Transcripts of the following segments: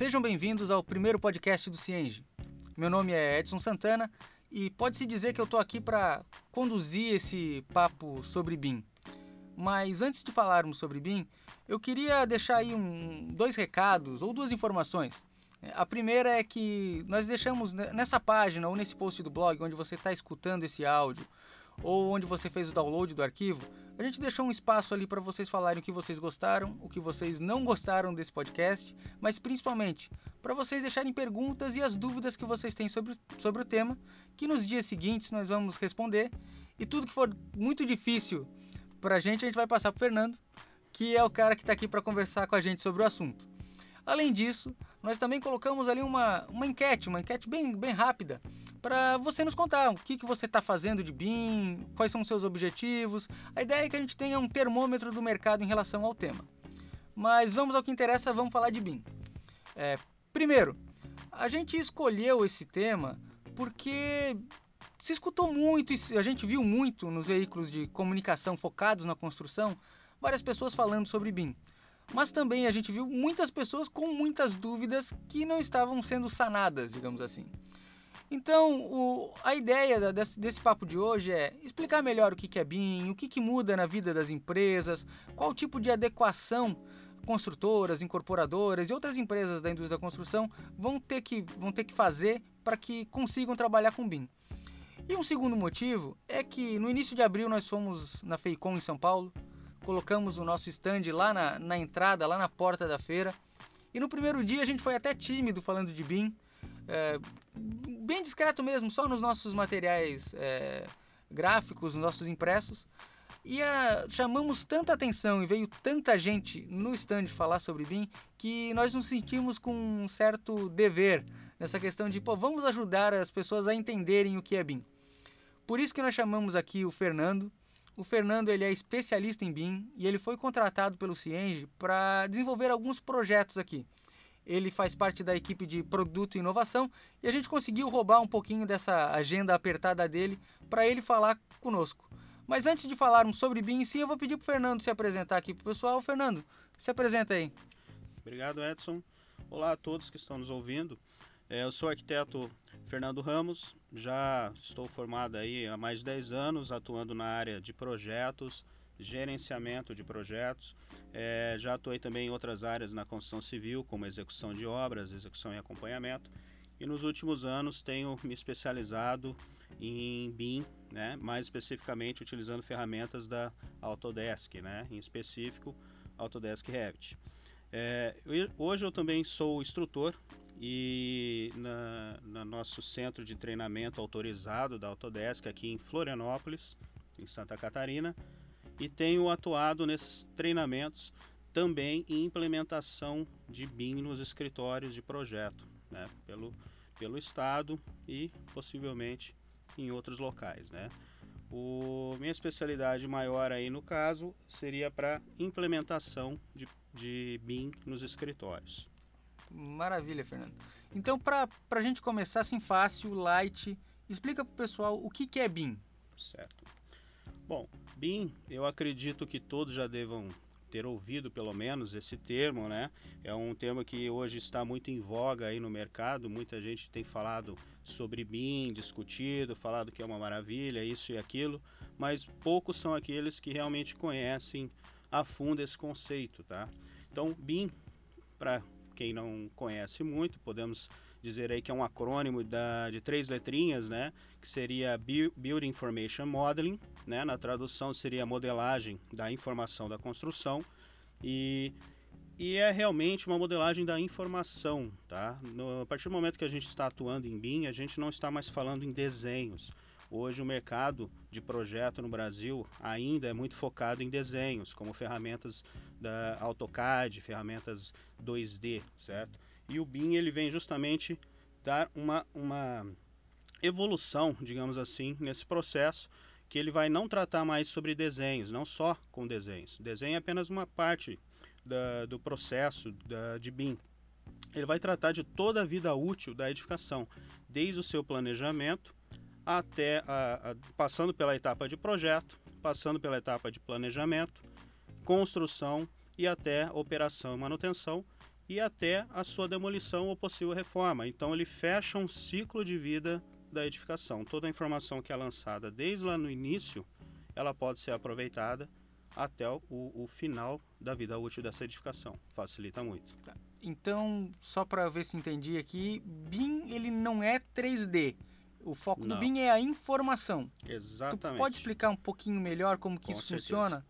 Sejam bem-vindos ao primeiro podcast do Cienge. Meu nome é Edson Santana e pode-se dizer que eu estou aqui para conduzir esse papo sobre BIM. Mas antes de falarmos sobre BIM, eu queria deixar aí um, dois recados ou duas informações. A primeira é que nós deixamos nessa página ou nesse post do blog onde você está escutando esse áudio ou onde você fez o download do arquivo, a gente deixou um espaço ali para vocês falarem o que vocês gostaram, o que vocês não gostaram desse podcast, mas principalmente para vocês deixarem perguntas e as dúvidas que vocês têm sobre, sobre o tema, que nos dias seguintes nós vamos responder. E tudo que for muito difícil para a gente, a gente vai passar para Fernando, que é o cara que está aqui para conversar com a gente sobre o assunto. Além disso, nós também colocamos ali uma, uma enquete, uma enquete bem, bem rápida, para você nos contar o que, que você está fazendo de BIM, quais são os seus objetivos. A ideia é que a gente tenha um termômetro do mercado em relação ao tema. Mas vamos ao que interessa, vamos falar de BIM. É, primeiro, a gente escolheu esse tema porque se escutou muito e a gente viu muito nos veículos de comunicação focados na construção várias pessoas falando sobre BIM. Mas também a gente viu muitas pessoas com muitas dúvidas que não estavam sendo sanadas, digamos assim. Então, o, a ideia desse, desse, papo de hoje é explicar melhor o que, que é BIM, o que, que muda na vida das empresas, qual tipo de adequação construtoras, incorporadoras e outras empresas da indústria da construção vão ter que, vão ter que fazer para que consigam trabalhar com BIM. E um segundo motivo é que no início de abril nós fomos na FEICOM em São Paulo, colocamos o nosso stand lá na, na entrada, lá na porta da feira. E no primeiro dia a gente foi até tímido falando de BIM, é, bem discreto mesmo, só nos nossos materiais é, gráficos, nos nossos impressos. E a, chamamos tanta atenção e veio tanta gente no stand falar sobre BIM que nós nos sentimos com um certo dever nessa questão de, pô, vamos ajudar as pessoas a entenderem o que é BIM. Por isso que nós chamamos aqui o Fernando, o Fernando ele é especialista em BIM e ele foi contratado pelo Cienge para desenvolver alguns projetos aqui. Ele faz parte da equipe de produto e inovação e a gente conseguiu roubar um pouquinho dessa agenda apertada dele para ele falar conosco. Mas antes de falarmos sobre BIM em si, eu vou pedir para o Fernando se apresentar aqui para o pessoal. Fernando, se apresenta aí. Obrigado, Edson. Olá a todos que estão nos ouvindo. É, eu sou arquiteto Fernando Ramos, já estou formado aí há mais de 10 anos, atuando na área de projetos, gerenciamento de projetos. É, já atuei também em outras áreas na construção civil, como execução de obras, execução e acompanhamento. E nos últimos anos tenho me especializado em BIM, né, mais especificamente utilizando ferramentas da Autodesk, né, em específico Autodesk Revit. É, hoje eu também sou instrutor e na, no nosso centro de treinamento autorizado da Autodesk aqui em Florianópolis, em Santa Catarina, e tenho atuado nesses treinamentos também em implementação de BIM nos escritórios de projeto, né, pelo, pelo estado e possivelmente em outros locais, né. O, minha especialidade maior aí no caso seria para implementação de, de BIM nos escritórios. Maravilha, Fernando. Então, para a gente começar assim fácil, light, explica para o pessoal o que, que é BIM. Certo. Bom, BIM, eu acredito que todos já devam ter ouvido pelo menos esse termo, né? É um termo que hoje está muito em voga aí no mercado. Muita gente tem falado sobre BIM, discutido, falado que é uma maravilha, isso e aquilo, mas poucos são aqueles que realmente conhecem a fundo esse conceito, tá? Então, BIM, para quem não conhece muito, podemos dizer aí que é um acrônimo da, de três letrinhas, né? Que seria Building Information Modeling, né? Na tradução seria modelagem da informação da construção e e é realmente uma modelagem da informação, tá? No, a partir do momento que a gente está atuando em BIM, a gente não está mais falando em desenhos. Hoje o mercado de projeto no Brasil ainda é muito focado em desenhos, como ferramentas da AutoCAD, ferramentas 2D, certo? E o BIM ele vem justamente dar uma, uma evolução, digamos assim, nesse processo, que ele vai não tratar mais sobre desenhos, não só com desenhos. Desenho é apenas uma parte da, do processo da, de BIM. Ele vai tratar de toda a vida útil da edificação, desde o seu planejamento até a, a, passando pela etapa de projeto, passando pela etapa de planejamento, construção e até operação e manutenção e até a sua demolição ou possível reforma. Então ele fecha um ciclo de vida da edificação. Toda a informação que é lançada desde lá no início, ela pode ser aproveitada até o, o final da vida útil dessa edificação. Facilita muito. Tá. Então, só para ver se entendi aqui, BIM ele não é 3D. O foco não. do BIM é a informação. Exatamente. Tu pode explicar um pouquinho melhor como que Com isso certeza. funciona?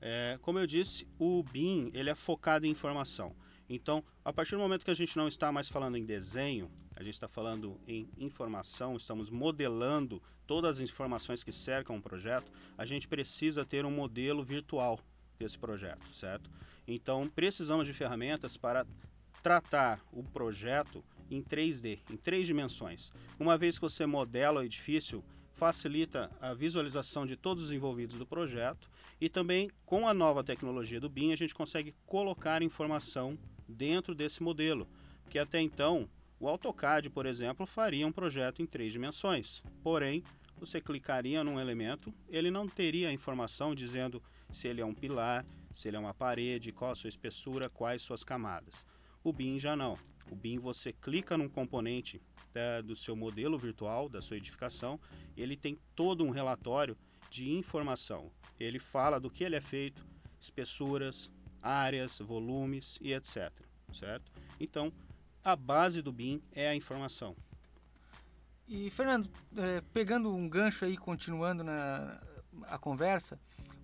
É, como eu disse, o BIM ele é focado em informação. Então, a partir do momento que a gente não está mais falando em desenho, a gente está falando em informação, estamos modelando todas as informações que cercam o projeto, a gente precisa ter um modelo virtual desse projeto, certo? Então, precisamos de ferramentas para tratar o projeto em 3D, em três dimensões. Uma vez que você modela o edifício, facilita a visualização de todos os envolvidos do projeto e também com a nova tecnologia do BIM a gente consegue colocar informação dentro desse modelo, que até então o AutoCAD, por exemplo, faria um projeto em três dimensões. Porém, você clicaria num elemento, ele não teria a informação dizendo se ele é um pilar, se ele é uma parede, qual a sua espessura, quais suas camadas. O BIM já não. O BIM você clica num componente é, do seu modelo virtual, da sua edificação, ele tem todo um relatório de informação. Ele fala do que ele é feito, espessuras, áreas, volumes e etc. Certo? Então, a base do BIM é a informação. E, Fernando, é, pegando um gancho aí, continuando na a conversa,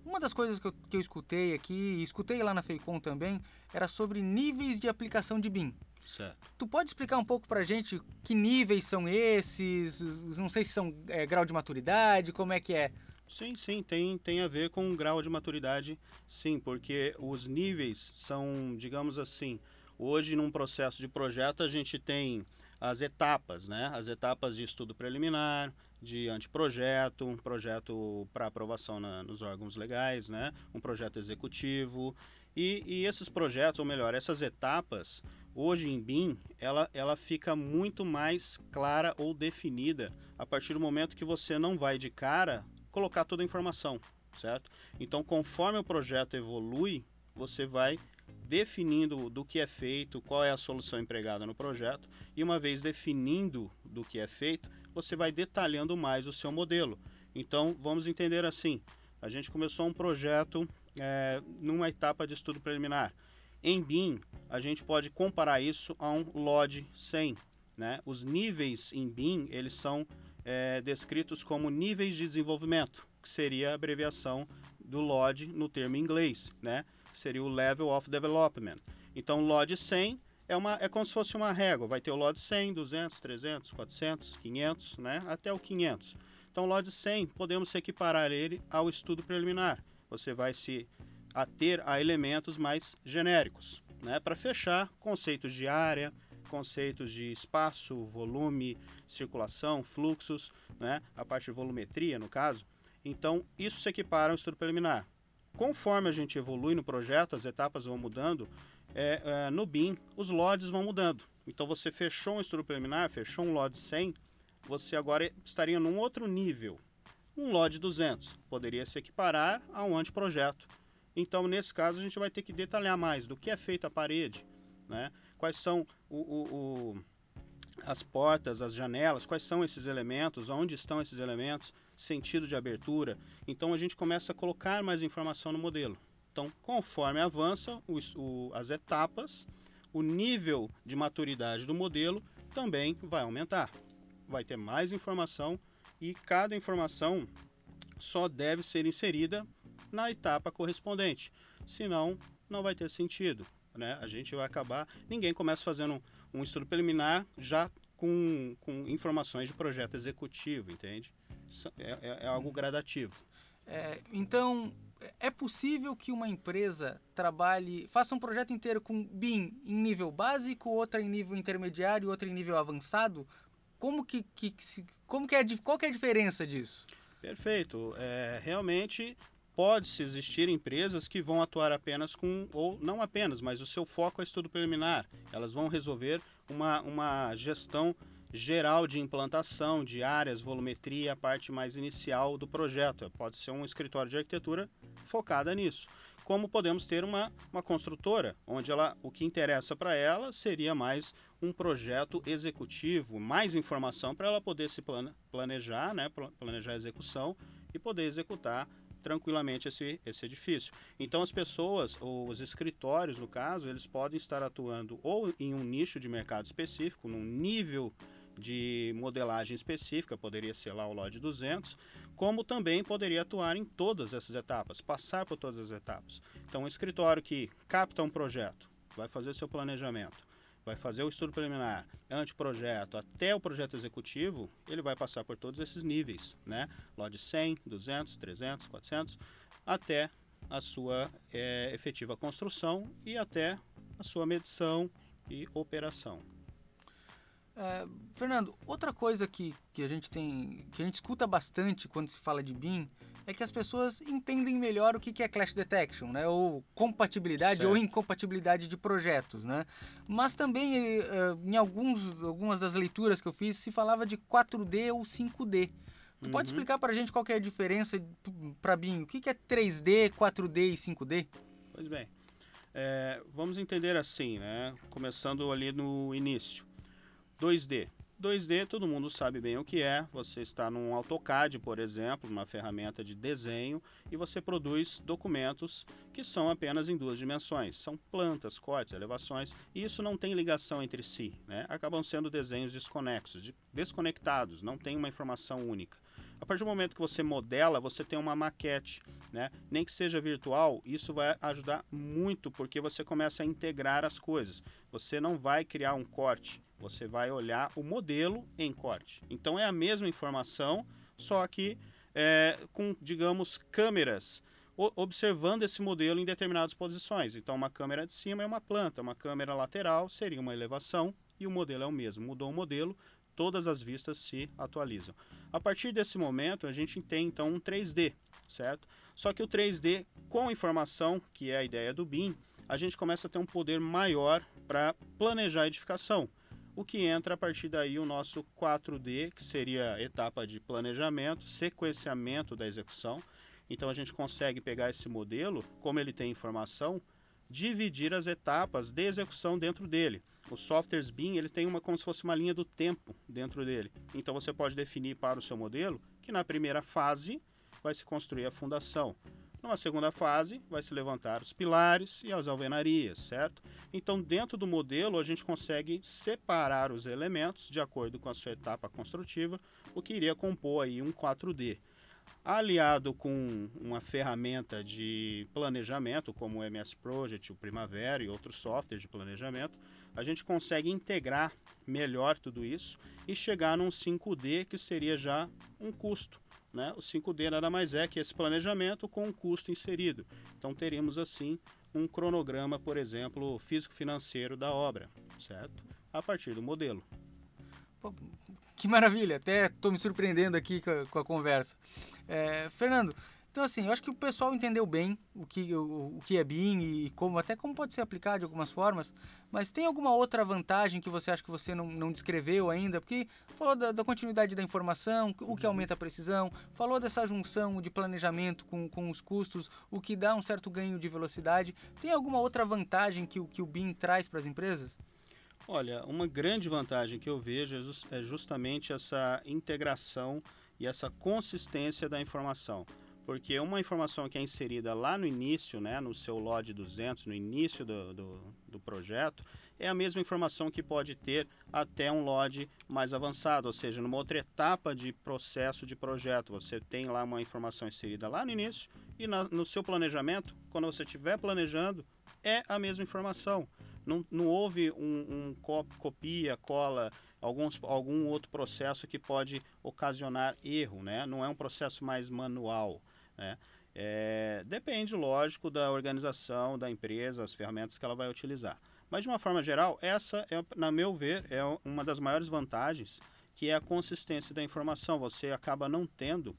uma das coisas que eu, que eu escutei aqui, e escutei lá na FEICOM também, era sobre níveis de aplicação de BIM. Certo. Tu pode explicar um pouco pra gente que níveis são esses? Não sei se são é, grau de maturidade, como é que é? Sim, sim, tem, tem a ver com o grau de maturidade, sim, porque os níveis são, digamos assim, hoje num processo de projeto a gente tem as etapas, né? As etapas de estudo preliminar, de anteprojeto, um projeto para aprovação na, nos órgãos legais, né? Um projeto executivo e, e, esses projetos, ou melhor, essas etapas, hoje em BIM, ela, ela fica muito mais clara ou definida a partir do momento que você não vai de cara colocar toda a informação, certo? Então, conforme o projeto evolui, você vai definindo do que é feito, qual é a solução empregada no projeto, e uma vez definindo do que é feito, você vai detalhando mais o seu modelo. Então, vamos entender assim: a gente começou um projeto é, numa etapa de estudo preliminar. Em BIM, a gente pode comparar isso a um LOD 100. Né? Os níveis em BIM eles são é, descritos como níveis de desenvolvimento, que seria a abreviação do LOD no termo inglês, né? que seria o Level of Development. Então, LOD 100 é, uma, é como se fosse uma régua, vai ter o LOD 100, 200, 300, 400, 500, né? até o 500. Então, o LOD 100, podemos equiparar ele ao estudo preliminar você vai se ater a elementos mais genéricos, né, para fechar conceitos de área, conceitos de espaço, volume, circulação, fluxos, né, a parte de volumetria, no caso. Então, isso se equipara ao estudo preliminar. Conforme a gente evolui no projeto, as etapas vão mudando, é, é, no BIM, os LODs vão mudando. Então, você fechou um estudo preliminar, fechou um LOD 100, você agora estaria num outro nível, um LOD 200 poderia se equiparar a um anteprojeto. Então, nesse caso, a gente vai ter que detalhar mais do que é feita a parede, né? quais são o, o, o, as portas, as janelas, quais são esses elementos, onde estão esses elementos, sentido de abertura. Então, a gente começa a colocar mais informação no modelo. Então, conforme avança o, as etapas, o nível de maturidade do modelo também vai aumentar. Vai ter mais informação e cada informação só deve ser inserida na etapa correspondente, senão não vai ter sentido. Né? A gente vai acabar. Ninguém começa fazendo um estudo preliminar já com, com informações de projeto executivo, entende? É, é, é algo gradativo. É, então, é possível que uma empresa trabalhe, faça um projeto inteiro com BIM em nível básico, outra em nível intermediário, outra em nível avançado? Como que, que, como que é, qual que é a diferença disso? Perfeito. É, realmente pode-se existir empresas que vão atuar apenas com, ou não apenas, mas o seu foco é estudo preliminar. Elas vão resolver uma, uma gestão geral de implantação de áreas, volumetria, a parte mais inicial do projeto. Pode ser um escritório de arquitetura focada nisso. como podemos ter uma, uma construtora, onde ela, o que interessa para ela seria mais um projeto executivo, mais informação para ela poder se plane, planejar, né, planejar a execução e poder executar tranquilamente esse, esse edifício. Então as pessoas, ou os escritórios no caso, eles podem estar atuando ou em um nicho de mercado específico, num nível de modelagem específica, poderia ser lá o LOD 200, como também poderia atuar em todas essas etapas, passar por todas as etapas. Então, um escritório que capta um projeto, vai fazer seu planejamento, vai fazer o estudo preliminar, anteprojeto, até o projeto executivo, ele vai passar por todos esses níveis, né? LOD 100, 200, 300, 400, até a sua é, efetiva construção e até a sua medição e operação. É, Fernando, outra coisa que, que a gente tem, que a gente escuta bastante quando se fala de BIM, é que as pessoas entendem melhor o que é clash detection, né? Ou compatibilidade certo. ou incompatibilidade de projetos, né? Mas também eh, em alguns, algumas das leituras que eu fiz se falava de 4D ou 5D. Tu uhum. pode explicar para a gente qual é a diferença para BIM? O que é 3D, 4D e 5D? Pois bem, é, vamos entender assim, né? Começando ali no início. 2D. 2D, todo mundo sabe bem o que é. Você está num AutoCAD, por exemplo, uma ferramenta de desenho, e você produz documentos que são apenas em duas dimensões. São plantas, cortes, elevações, e isso não tem ligação entre si. Né? Acabam sendo desenhos desconexos, desconectados, não tem uma informação única. A partir do momento que você modela, você tem uma maquete, né? Nem que seja virtual, isso vai ajudar muito porque você começa a integrar as coisas. Você não vai criar um corte, você vai olhar o modelo em corte. Então é a mesma informação, só que é, com, digamos, câmeras observando esse modelo em determinadas posições. Então, uma câmera de cima é uma planta, uma câmera lateral seria uma elevação e o modelo é o mesmo. Mudou o modelo, todas as vistas se atualizam. A partir desse momento, a gente tem então um 3D, certo? Só que o 3D, com informação, que é a ideia do BIM, a gente começa a ter um poder maior para planejar a edificação o que entra a partir daí o nosso 4D, que seria a etapa de planejamento, sequenciamento da execução. Então a gente consegue pegar esse modelo, como ele tem informação, dividir as etapas de execução dentro dele. Os softwares BIM, ele tem uma como se fosse uma linha do tempo dentro dele. Então você pode definir para o seu modelo que na primeira fase vai se construir a fundação. Numa segunda fase, vai se levantar os pilares e as alvenarias, certo? Então, dentro do modelo, a gente consegue separar os elementos de acordo com a sua etapa construtiva, o que iria compor aí um 4D. Aliado com uma ferramenta de planejamento, como o MS Project, o Primavera e outros softwares de planejamento, a gente consegue integrar melhor tudo isso e chegar num 5D que seria já um custo né? O 5D nada mais é que esse planejamento com um custo inserido. Então teríamos assim um cronograma, por exemplo, físico-financeiro da obra, certo? A partir do modelo. Pô, que maravilha! Até estou me surpreendendo aqui com a, com a conversa. É, Fernando, então, assim, eu acho que o pessoal entendeu bem o que, o, o que é BIM e como, até como pode ser aplicado de algumas formas, mas tem alguma outra vantagem que você acha que você não, não descreveu ainda? Porque falou da, da continuidade da informação, o que uhum. aumenta a precisão, falou dessa junção de planejamento com, com os custos, o que dá um certo ganho de velocidade. Tem alguma outra vantagem que, que o BIM traz para as empresas? Olha, uma grande vantagem que eu vejo é, é justamente essa integração e essa consistência da informação porque uma informação que é inserida lá no início, né, no seu LOD 200, no início do, do, do, projeto, é a mesma informação que pode ter até um LOD mais avançado, ou seja, numa outra etapa de processo de projeto. Você tem lá uma informação inserida lá no início e na, no seu planejamento, quando você estiver planejando, é a mesma informação. Não, não houve um, um copia, cola, alguns, algum outro processo que pode ocasionar erro, né? não é um processo mais manual. Né? É, depende, lógico, da organização da empresa, as ferramentas que ela vai utilizar. Mas, de uma forma geral, essa, é, na meu ver, é uma das maiores vantagens, que é a consistência da informação. Você acaba não tendo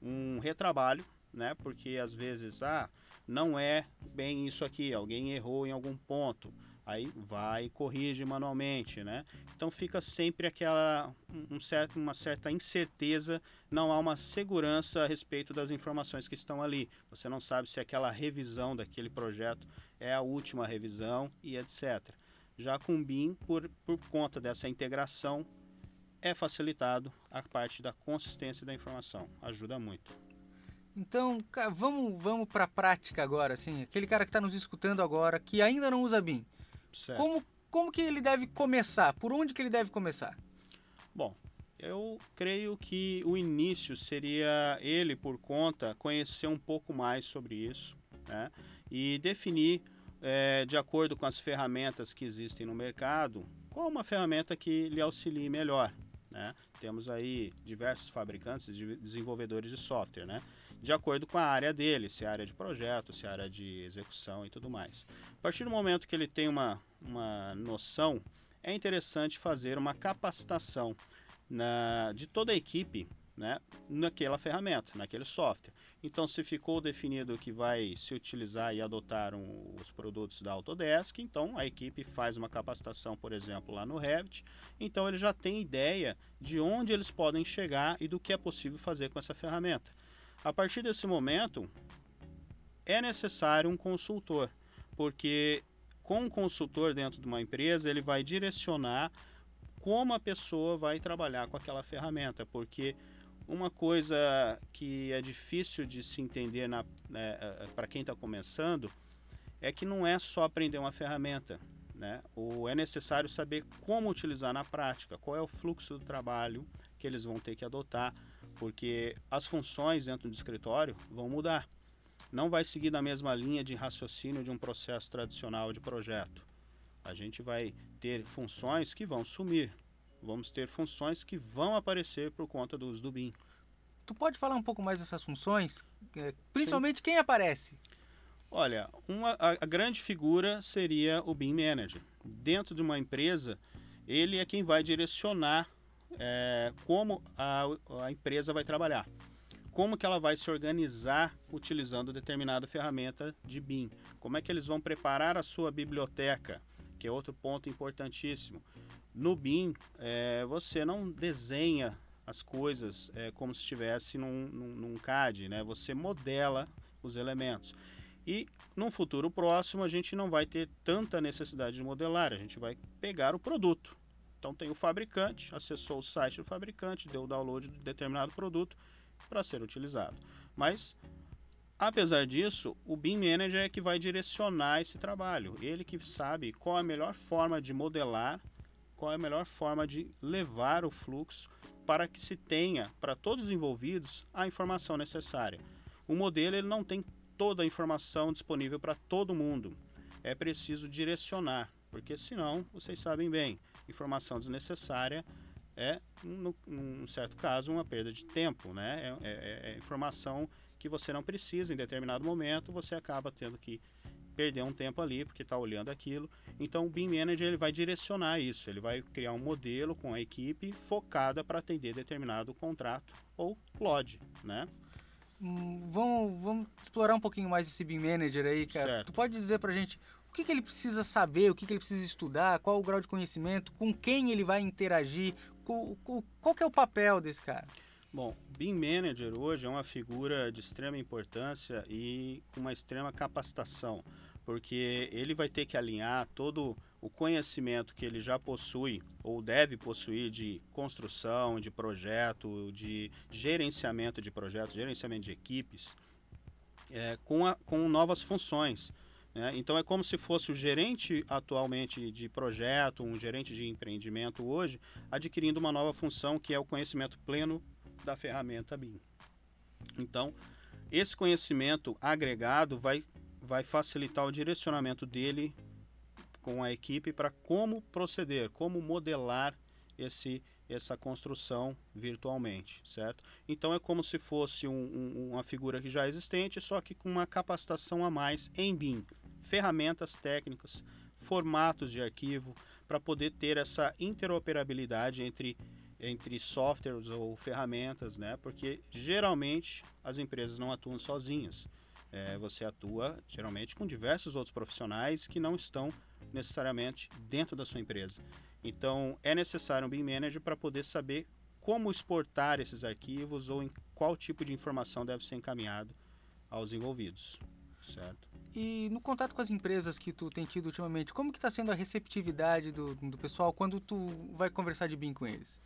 um retrabalho, né? porque às vezes, ah, não é bem isso aqui, alguém errou em algum ponto. Aí vai e corrige manualmente, né? Então fica sempre aquela um certo, uma certa incerteza, não há uma segurança a respeito das informações que estão ali. Você não sabe se aquela revisão daquele projeto é a última revisão e etc. Já com o BIM, por, por conta dessa integração, é facilitado a parte da consistência da informação. Ajuda muito. Então, vamos, vamos para a prática agora, assim. Aquele cara que está nos escutando agora, que ainda não usa BIM. Certo. Como, como que ele deve começar? Por onde que ele deve começar? Bom, eu creio que o início seria ele, por conta, conhecer um pouco mais sobre isso né? e definir, é, de acordo com as ferramentas que existem no mercado, qual uma ferramenta que lhe auxilie melhor. Né? Temos aí diversos fabricantes e desenvolvedores de software, né? De acordo com a área dele, se é área de projeto, se é área de execução e tudo mais. A partir do momento que ele tem uma, uma noção, é interessante fazer uma capacitação na, de toda a equipe né, naquela ferramenta, naquele software. Então, se ficou definido que vai se utilizar e adotar um, os produtos da Autodesk, então a equipe faz uma capacitação, por exemplo, lá no Revit. Então, ele já tem ideia de onde eles podem chegar e do que é possível fazer com essa ferramenta. A partir desse momento, é necessário um consultor, porque com um consultor dentro de uma empresa, ele vai direcionar como a pessoa vai trabalhar com aquela ferramenta, porque uma coisa que é difícil de se entender né, eh, para quem está começando é que não é só aprender uma ferramenta. Né? Ou é necessário saber como utilizar na prática, qual é o fluxo do trabalho que eles vão ter que adotar, porque as funções dentro do escritório vão mudar. Não vai seguir da mesma linha de raciocínio de um processo tradicional de projeto. A gente vai ter funções que vão sumir, vamos ter funções que vão aparecer por conta do uso do BIM. Tu pode falar um pouco mais dessas funções? É, principalmente Sim. quem aparece? Olha, uma, a, a, grande figura seria o BIM Manager. Dentro de uma empresa, ele é quem vai direcionar é, como a, a empresa vai trabalhar. Como que ela vai se organizar utilizando determinada ferramenta de BIM. Como é que eles vão preparar a sua biblioteca, que é outro ponto importantíssimo. No BIM, é, você não desenha as coisas é, como se estivesse num, num, num, CAD, né? Você modela os elementos. E num futuro próximo a gente não vai ter tanta necessidade de modelar, a gente vai pegar o produto. Então tem o fabricante, acessou o site do fabricante, deu o download de determinado produto para ser utilizado. Mas apesar disso, o BIM Manager é que vai direcionar esse trabalho. Ele que sabe qual a melhor forma de modelar qual a melhor forma de levar o fluxo para que se tenha para todos os envolvidos a informação necessária. O modelo ele não tem toda a informação disponível para todo mundo. É preciso direcionar, porque senão, vocês sabem bem, informação desnecessária é, num certo caso, uma perda de tempo. Né? É, é, é informação que você não precisa em determinado momento, você acaba tendo que perder um tempo ali porque está olhando aquilo. Então o BIM Manager ele vai direcionar isso, ele vai criar um modelo com a equipe focada para atender determinado contrato ou LOD, né? Hum, vamos, vamos explorar um pouquinho mais esse BIM Manager aí, cara. Certo. Tu pode dizer para gente o que, que ele precisa saber, o que, que ele precisa estudar, qual o grau de conhecimento, com quem ele vai interagir, qual, qual que é o papel desse cara? Bom, o BIM Manager hoje é uma figura de extrema importância e com uma extrema capacitação porque ele vai ter que alinhar todo o conhecimento que ele já possui ou deve possuir de construção, de projeto, de gerenciamento de projetos, gerenciamento de equipes, é, com, a, com novas funções. Né? Então é como se fosse o gerente atualmente de projeto, um gerente de empreendimento hoje, adquirindo uma nova função que é o conhecimento pleno da ferramenta BIM. Então, esse conhecimento agregado vai vai facilitar o direcionamento dele com a equipe para como proceder, como modelar esse essa construção virtualmente, certo? Então é como se fosse um, um, uma figura que já é existente, só que com uma capacitação a mais em BIM, ferramentas técnicas, formatos de arquivo, para poder ter essa interoperabilidade entre entre softwares ou ferramentas, né? Porque geralmente as empresas não atuam sozinhas é, você atua geralmente com diversos outros profissionais que não estão necessariamente dentro da sua empresa. Então, é necessário um BIM Manager para poder saber como exportar esses arquivos ou em qual tipo de informação deve ser encaminhado aos envolvidos, certo? E no contato com as empresas que tu tem tido ultimamente, como que está sendo a receptividade do, do pessoal quando tu vai conversar de BIM com eles?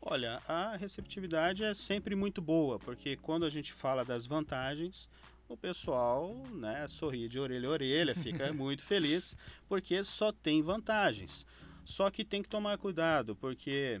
Olha, a receptividade é sempre muito boa, porque quando a gente fala das vantagens, o pessoal né, sorri de orelha a orelha, fica muito feliz, porque só tem vantagens. Só que tem que tomar cuidado, porque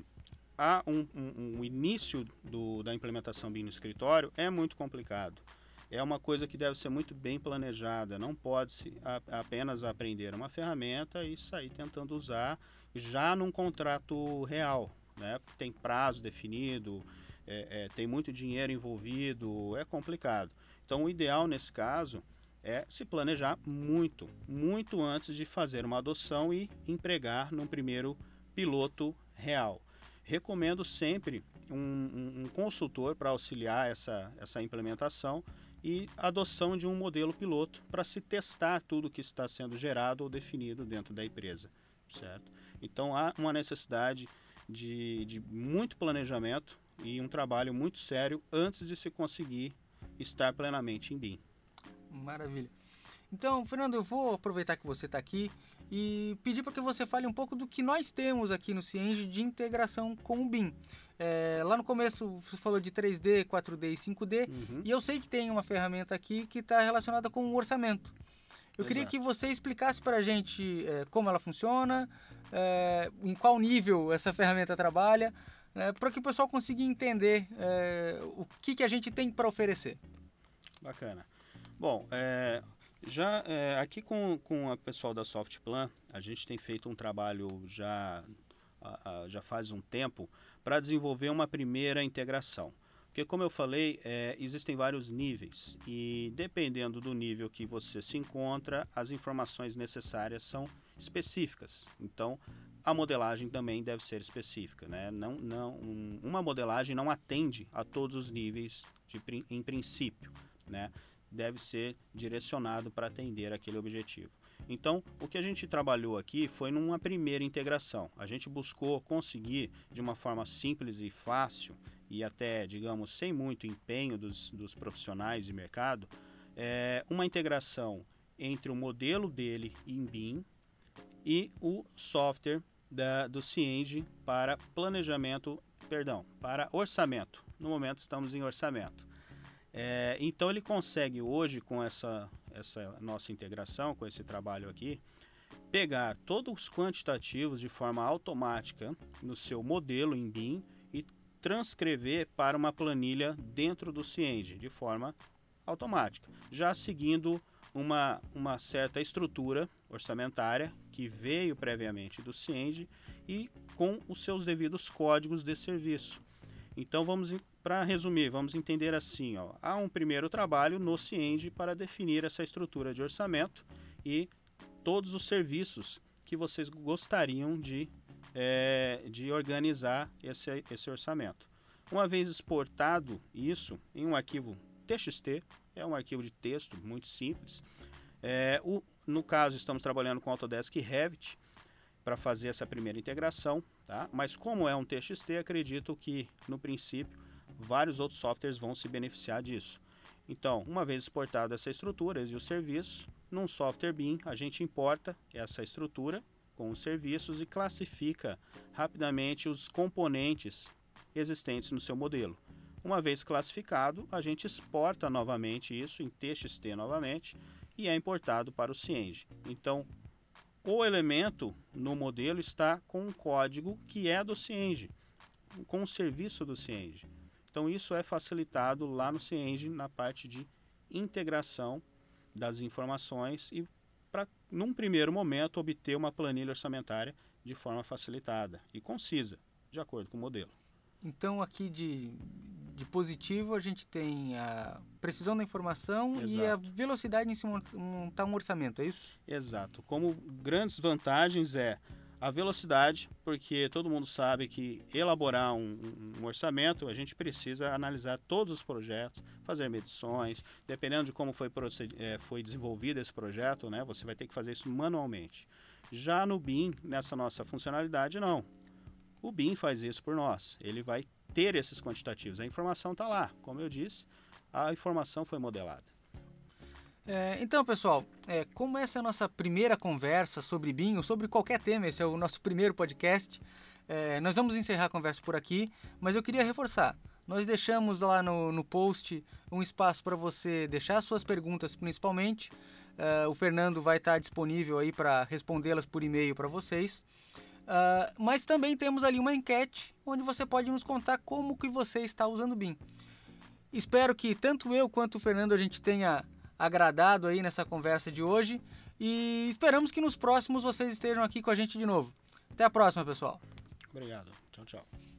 há um, um, um início do, da implementação BIM no escritório é muito complicado é uma coisa que deve ser muito bem planejada. Não pode-se apenas aprender uma ferramenta e sair tentando usar já num contrato real. Né? Tem prazo definido, é, é, tem muito dinheiro envolvido, é complicado. Então, o ideal nesse caso é se planejar muito, muito antes de fazer uma adoção e empregar num primeiro piloto real. Recomendo sempre um, um, um consultor para auxiliar essa, essa implementação e adoção de um modelo piloto para se testar tudo que está sendo gerado ou definido dentro da empresa, certo? Então há uma necessidade de, de muito planejamento e um trabalho muito sério antes de se conseguir estar plenamente em BIM. Maravilha. Então, Fernando, eu vou aproveitar que você está aqui e pedir para que você fale um pouco do que nós temos aqui no Cienge de integração com o BIM. É, lá no começo você falou de 3D, 4D e 5D, uhum. e eu sei que tem uma ferramenta aqui que está relacionada com o orçamento. Eu Exato. queria que você explicasse para a gente é, como ela funciona, é, em qual nível essa ferramenta trabalha, né, para que o pessoal consiga entender é, o que, que a gente tem para oferecer. Bacana. Bom, é, já é, aqui com, com o pessoal da Softplan, a gente tem feito um trabalho já, já faz um tempo para desenvolver uma primeira integração. Porque, como eu falei, é, existem vários níveis e dependendo do nível que você se encontra, as informações necessárias são específicas. Então, a modelagem também deve ser específica. Né? Não, não, um, uma modelagem não atende a todos os níveis de, em princípio. Né? Deve ser direcionado para atender aquele objetivo. Então, o que a gente trabalhou aqui foi numa primeira integração. A gente buscou conseguir, de uma forma simples e fácil, e até, digamos, sem muito empenho dos, dos profissionais de mercado, é, uma integração entre o modelo dele em BIM e o software da, do Cienge para planejamento, perdão, para orçamento. No momento estamos em orçamento. É, então ele consegue hoje, com essa, essa nossa integração, com esse trabalho aqui, pegar todos os quantitativos de forma automática no seu modelo em BIM e transcrever para uma planilha dentro do Cienge, de forma automática, já seguindo uma, uma certa estrutura orçamentária que veio previamente do Cienge e com os seus devidos códigos de serviço. Então vamos para resumir, vamos entender assim: ó, há um primeiro trabalho no Cienge para definir essa estrutura de orçamento e todos os serviços que vocês gostariam de, é, de organizar esse, esse orçamento. Uma vez exportado isso em um arquivo TXT, é um arquivo de texto muito simples. É, o, no caso, estamos trabalhando com Autodesk Revit para fazer essa primeira integração, tá? mas como é um TXT, acredito que no princípio vários outros softwares vão se beneficiar disso. Então, uma vez exportada essa estrutura e os serviços, num software BIM a gente importa essa estrutura com os serviços e classifica rapidamente os componentes existentes no seu modelo. Uma vez classificado, a gente exporta novamente isso em TXT novamente e é importado para o Cienge. Então, o elemento no modelo está com um código que é do Cienge, com o serviço do Cienge. Então isso é facilitado lá no CIENGE na parte de integração das informações e para, num primeiro momento, obter uma planilha orçamentária de forma facilitada e concisa, de acordo com o modelo. Então aqui de, de positivo a gente tem a precisão da informação Exato. e a velocidade em se montar um orçamento, é isso? Exato. Como grandes vantagens é A velocidade, porque todo mundo sabe que elaborar um, um, orçamento, a gente precisa analisar todos os projetos, fazer medições, dependendo de como foi, é, foi desenvolvido esse projeto, né, você vai ter que fazer isso manualmente. Já no BIM, nessa nossa funcionalidade, não. O BIM faz isso por nós. Ele vai ter esses quantitativos. A informação está lá. Como eu disse, a informação foi modelada. É, então, pessoal, é, como essa é a nossa primeira conversa sobre ou sobre qualquer tema, esse é o nosso primeiro podcast, é, nós vamos encerrar a conversa por aqui, mas eu queria reforçar. Nós deixamos lá no, no post um espaço para você deixar suas perguntas, principalmente. É, o Fernando vai estar disponível aí para respondê-las por e-mail para vocês. Uh, mas também temos ali uma enquete onde você pode nos contar como que você está usando o BIM. Espero que tanto eu quanto o Fernando a gente tenha agradado aí nessa conversa de hoje e esperamos que nos próximos vocês estejam aqui com a gente de novo. Até a próxima, pessoal. Obrigado. Tchau, tchau.